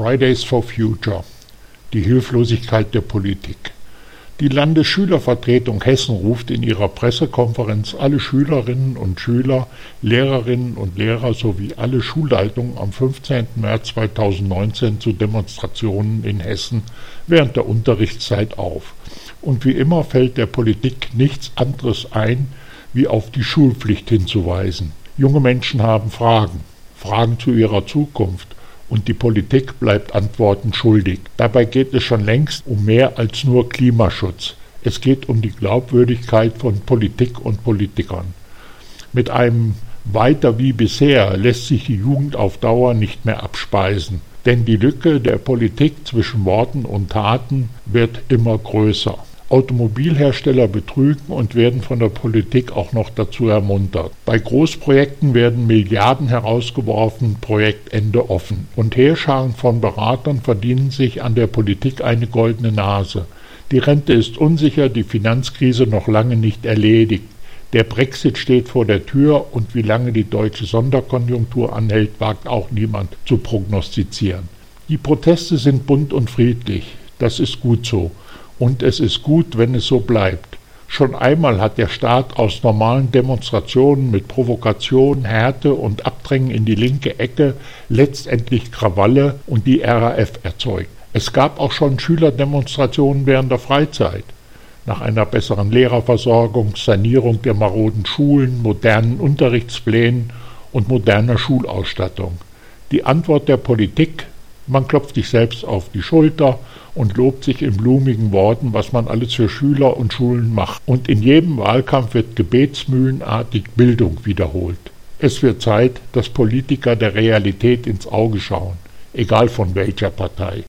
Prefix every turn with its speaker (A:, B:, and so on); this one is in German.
A: Fridays for Future. Die Hilflosigkeit der Politik. Die Landesschülervertretung Hessen ruft in ihrer Pressekonferenz alle Schülerinnen und Schüler, Lehrerinnen und Lehrer sowie alle Schulleitungen am 15. März 2019 zu Demonstrationen in Hessen während der Unterrichtszeit auf. Und wie immer fällt der Politik nichts anderes ein, wie auf die Schulpflicht hinzuweisen. Junge Menschen haben Fragen, Fragen zu ihrer Zukunft, und die Politik bleibt Antworten schuldig. Dabei geht es schon längst um mehr als nur Klimaschutz. Es geht um die Glaubwürdigkeit von Politik und Politikern. Mit einem weiter wie bisher lässt sich die Jugend auf Dauer nicht mehr abspeisen, denn die Lücke der Politik zwischen Worten und Taten wird immer größer. Automobilhersteller betrügen und werden von der Politik auch noch dazu ermuntert. Bei Großprojekten werden Milliarden herausgeworfen, Projektende offen. Und Heerscharen von Beratern verdienen sich an der Politik eine goldene Nase. Die Rente ist unsicher, die Finanzkrise noch lange nicht erledigt. Der Brexit steht vor der Tür und wie lange die deutsche Sonderkonjunktur anhält, wagt auch niemand zu prognostizieren. Die Proteste sind bunt und friedlich. Das ist gut so. Und es ist gut, wenn es so bleibt. Schon einmal hat der Staat aus normalen Demonstrationen mit Provokation, Härte und Abdrängen in die linke Ecke letztendlich Krawalle und die RAF erzeugt. Es gab auch schon Schülerdemonstrationen während der Freizeit. Nach einer besseren Lehrerversorgung, Sanierung der maroden Schulen, modernen Unterrichtsplänen und moderner Schulausstattung. Die Antwort der Politik man klopft sich selbst auf die Schulter und lobt sich in blumigen Worten, was man alles für Schüler und Schulen macht. Und in jedem Wahlkampf wird gebetsmühlenartig Bildung wiederholt. Es wird Zeit, dass Politiker der Realität ins Auge schauen, egal von welcher Partei.